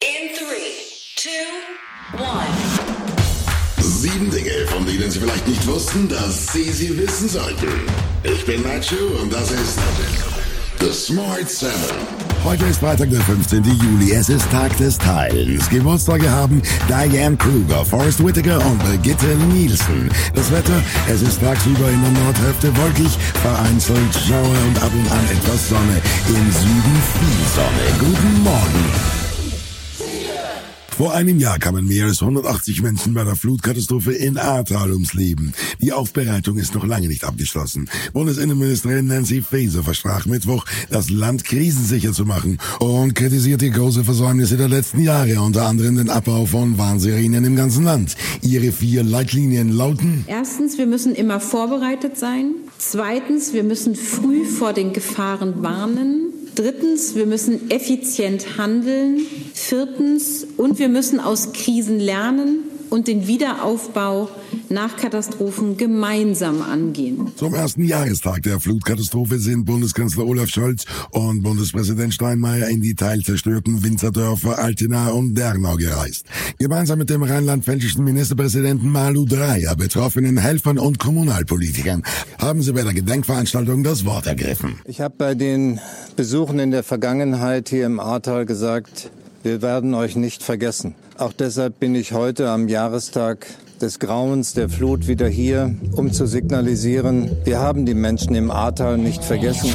In three, two, one. Sieben Dinge, von denen Sie vielleicht nicht wussten, dass Sie sie wissen sollten. Ich bin Nacho und das ist The Smart Seven. Heute ist Freitag, der 15. Juli. Es ist Tag des Teilens. Geburtstage haben Diane Kruger, Forrest Whitaker und Brigitte Nielsen. Das Wetter, es ist tagsüber in der Nordhälfte wolkig, vereinzelt Schauer und ab und an etwas Sonne. Im Süden viel Sonne. Guten Morgen. Vor einem Jahr kamen mehr als 180 Menschen bei der Flutkatastrophe in Ahrtal ums Leben. Die Aufbereitung ist noch lange nicht abgeschlossen. Bundesinnenministerin Nancy Faeser versprach Mittwoch, das Land krisensicher zu machen und kritisierte große Versäumnisse der letzten Jahre, unter anderem den Abbau von Warnserien im ganzen Land. Ihre vier Leitlinien lauten Erstens, wir müssen immer vorbereitet sein. Zweitens, wir müssen früh vor den Gefahren warnen. Drittens, wir müssen effizient handeln. Viertens, und wir müssen aus Krisen lernen und den Wiederaufbau nach Katastrophen gemeinsam angehen. Zum ersten Jahrestag der Flutkatastrophe sind Bundeskanzler Olaf Scholz und Bundespräsident Steinmeier in die teilzerstörten Winzerdörfer Altena und Dernau gereist. Gemeinsam mit dem rheinland-pfälzischen Ministerpräsidenten Malu Dreyer, betroffenen Helfern und Kommunalpolitikern haben sie bei der Gedenkveranstaltung das Wort ergriffen. Ich habe bei den Besuchen in der Vergangenheit hier im Ahrtal gesagt, wir werden euch nicht vergessen. Auch deshalb bin ich heute am Jahrestag des Grauens der Flut wieder hier, um zu signalisieren, wir haben die Menschen im Ahrtal nicht vergessen.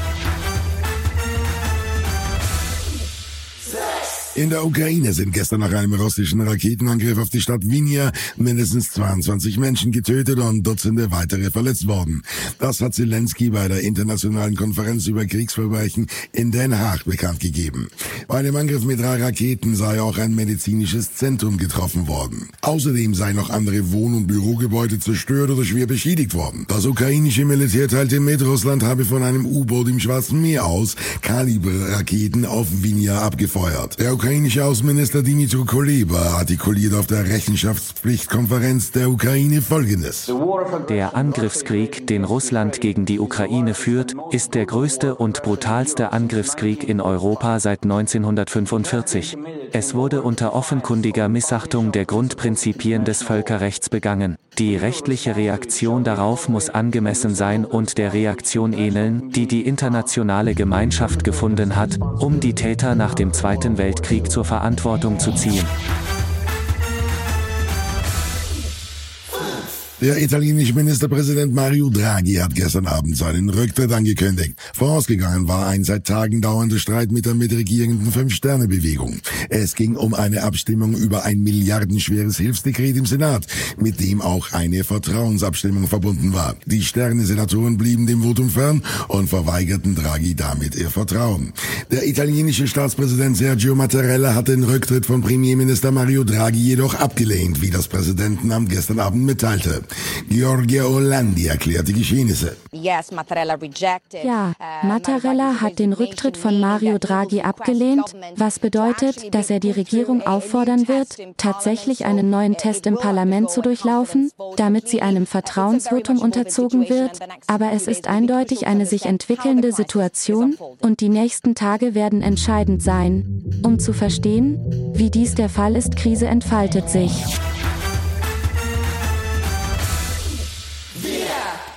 In der Ukraine sind gestern nach einem russischen Raketenangriff auf die Stadt Vinia mindestens 22 Menschen getötet und Dutzende weitere verletzt worden. Das hat Zelensky bei der internationalen Konferenz über Kriegsverbrechen in Den Haag bekannt gegeben. Bei dem Angriff mit drei Raketen sei auch ein medizinisches Zentrum getroffen worden. Außerdem seien noch andere Wohn- und Bürogebäude zerstört oder schwer beschädigt worden. Das ukrainische Militär teilte mit, Russland habe von einem U-Boot im Schwarzen Meer aus Kaliberraketen auf Vinia abgefeuert. Der ukrainische Außenminister Dimitro Kuleba artikuliert auf der Rechenschaftspflichtkonferenz der Ukraine Folgendes. Der Angriffskrieg, den Russland gegen die Ukraine führt, ist der größte und brutalste Angriffskrieg in Europa seit 1945. Es wurde unter offenkundiger Missachtung der Grundprinzipien des Völkerrechts begangen. Die rechtliche Reaktion darauf muss angemessen sein und der Reaktion ähneln, die die internationale Gemeinschaft gefunden hat, um die Täter nach dem Zweiten Weltkrieg zur Verantwortung zu ziehen. Der italienische Ministerpräsident Mario Draghi hat gestern Abend seinen Rücktritt angekündigt. Vorausgegangen war ein seit Tagen dauernder Streit mit der mitregierenden Fünf-Sterne-Bewegung. Es ging um eine Abstimmung über ein milliardenschweres Hilfsdekret im Senat, mit dem auch eine Vertrauensabstimmung verbunden war. Die Sterne-Senatoren blieben dem Votum fern und verweigerten Draghi damit ihr Vertrauen. Der italienische Staatspräsident Sergio Mattarella hat den Rücktritt von Premierminister Mario Draghi jedoch abgelehnt, wie das Präsidentenamt gestern Abend mitteilte. Giorgia Orlandi erklärt die Geschehnisse. Ja, Uh, Mattarella hat den Rücktritt von Mario Draghi abgelehnt, was bedeutet, dass er die Regierung auffordern wird, tatsächlich einen neuen Test im Parlament zu durchlaufen, damit sie einem Vertrauensvotum unterzogen wird, aber es ist eindeutig eine sich entwickelnde Situation und die nächsten Tage werden entscheidend sein, um zu verstehen, wie dies der Fall ist, Krise entfaltet sich.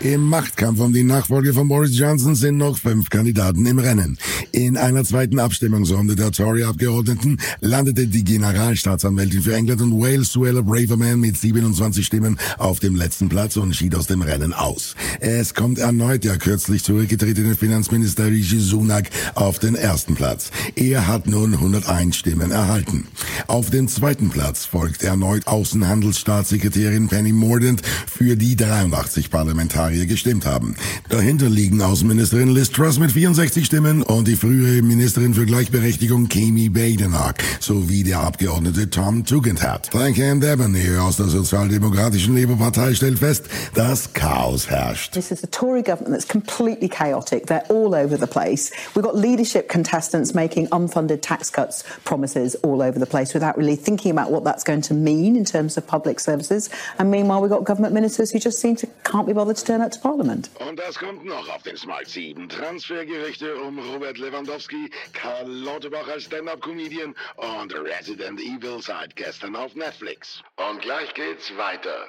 Im Machtkampf um die Nachfolge von Boris Johnson sind noch fünf Kandidaten im Rennen. In einer zweiten Abstimmungsrunde der Tory-Abgeordneten landete die Generalstaatsanwältin für England und Wales, Suella Braverman, mit 27 Stimmen auf dem letzten Platz und schied aus dem Rennen aus. Es kommt erneut der kürzlich zurückgetretene Finanzminister Rishi Sunak auf den ersten Platz. Er hat nun 101 Stimmen erhalten. Auf dem zweiten Platz folgt erneut Außenhandelsstaatssekretärin Penny Mordaunt, für die 83 Parlamentarier gestimmt haben. Dahinter liegen Außenministerin Liz Truss mit 64 Stimmen und die frühere Ministerin für Gleichberechtigung Kami Badenoch sowie der Abgeordnete Tom Tugendhat. Frank Ann Devaney aus der sozialdemokratischen Labour-Partei stellt fest, dass Chaos herrscht. This is a Tory government that's completely chaotic. They're all over the place. We've got leadership contestants making unfunded tax cuts promises all over the place without really thinking about what that's going to mean in terms of public services. And meanwhile, we've got government ministers who just seem to can't be bothered to turn to Parliament. Und das kommt noch auf den Smart 7. Transfergerüchte um Robert Lewandowski, Karl Lauterbach als Stand-Up-Comedian und Resident Evil seit gestern auf Netflix. Und gleich geht's weiter.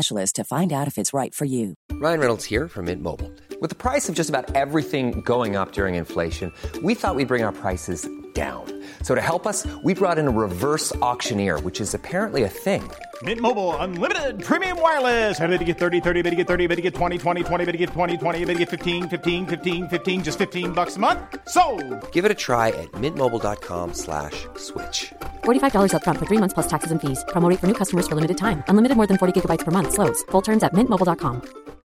to find out if it's right for you. Ryan Reynolds here from Mint Mobile. With the price of just about everything going up during inflation, we thought we'd bring our prices down. So to help us, we brought in a reverse auctioneer, which is apparently a thing. Mint Mobile unlimited premium wireless. Ready to get 30, 30, bit to get 30, bit to get 20, 20, 20, bit to get 20, 20, bit to get 15, 15, 15, 15 just 15 bucks a month. So, Give it a try at mintmobile.com slash switch. $45 upfront for 3 months plus taxes and fees. Promo rate for new customers for limited time. Unlimited more than 40 gigabytes per month slows. Full terms at mintmobile.com.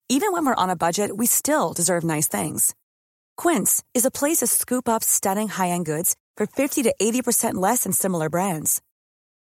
Even when we're on a budget, we still deserve nice things. Quince is a place to scoop up stunning high-end goods for 50 to 80% less than similar brands.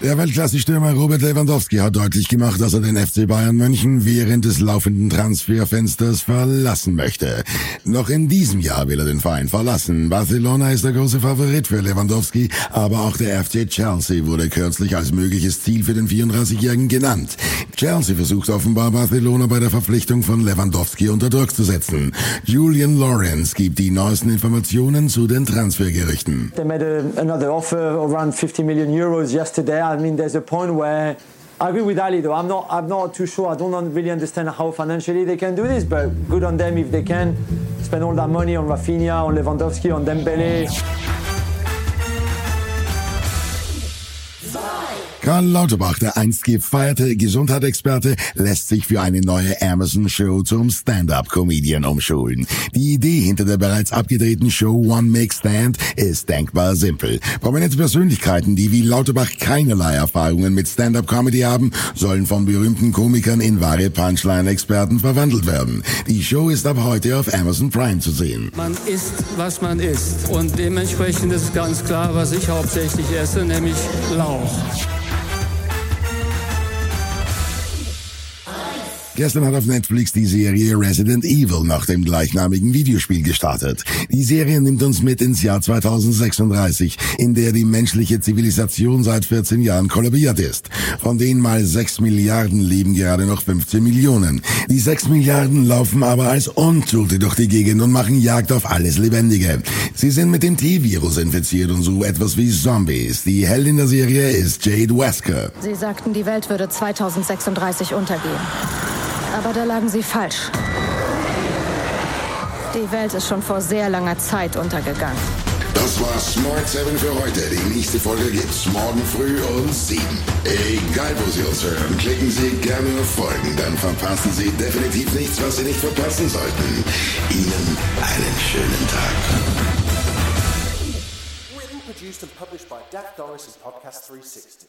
Der Weltklasse-Stürmer Robert Lewandowski hat deutlich gemacht, dass er den FC Bayern München während des laufenden Transferfensters verlassen möchte. Noch in diesem Jahr will er den Verein verlassen. Barcelona ist der große Favorit für Lewandowski, aber auch der FC Chelsea wurde kürzlich als mögliches Ziel für den 34-Jährigen genannt. Chelsea versucht offenbar Barcelona bei der Verpflichtung von Lewandowski unter Druck zu setzen. Julian Lawrence gibt die neuesten Informationen zu den Transfergerüchten. They made a, another offer around 50 million euros yesterday. I mean, there's a point where I agree with Ali though. I'm not. I'm not too sure. I don't really understand how financially they can do this, but good on them if they can spend all that money on Rafinha, on Lewandowski, on Dembele. Karl Lauterbach, der einst gefeierte Gesundheitsexperte, lässt sich für eine neue Amazon-Show zum Stand-Up-Comedian umschulen. Die Idee hinter der bereits abgedrehten Show One Make Stand ist denkbar simpel. Prominente Persönlichkeiten, die wie Lauterbach keinerlei Erfahrungen mit Stand-Up-Comedy haben, sollen von berühmten Komikern in wahre Punchline-Experten verwandelt werden. Die Show ist ab heute auf Amazon Prime zu sehen. Man isst, was man isst. Und dementsprechend ist ganz klar, was ich hauptsächlich esse, nämlich Lauch. Gestern hat auf Netflix die Serie Resident Evil nach dem gleichnamigen Videospiel gestartet. Die Serie nimmt uns mit ins Jahr 2036, in der die menschliche Zivilisation seit 14 Jahren kollabiert ist. Von denen mal 6 Milliarden leben gerade noch 15 Millionen. Die 6 Milliarden laufen aber als Untote durch die Gegend und machen Jagd auf alles Lebendige. Sie sind mit dem T-Virus infiziert und so etwas wie Zombies. Die Heldin der Serie ist Jade Wesker. Sie sagten, die Welt würde 2036 untergehen. Aber da lagen Sie falsch. Die Welt ist schon vor sehr langer Zeit untergegangen. Das war Smart 7 für heute. Die nächste Folge gibt's morgen früh um 7. Egal, wo Sie uns hören, klicken Sie gerne auf Folgen. Dann verpassen Sie definitiv nichts, was Sie nicht verpassen sollten. Ihnen einen schönen Tag. Written, produced and published by Dak Doris and Podcast 360.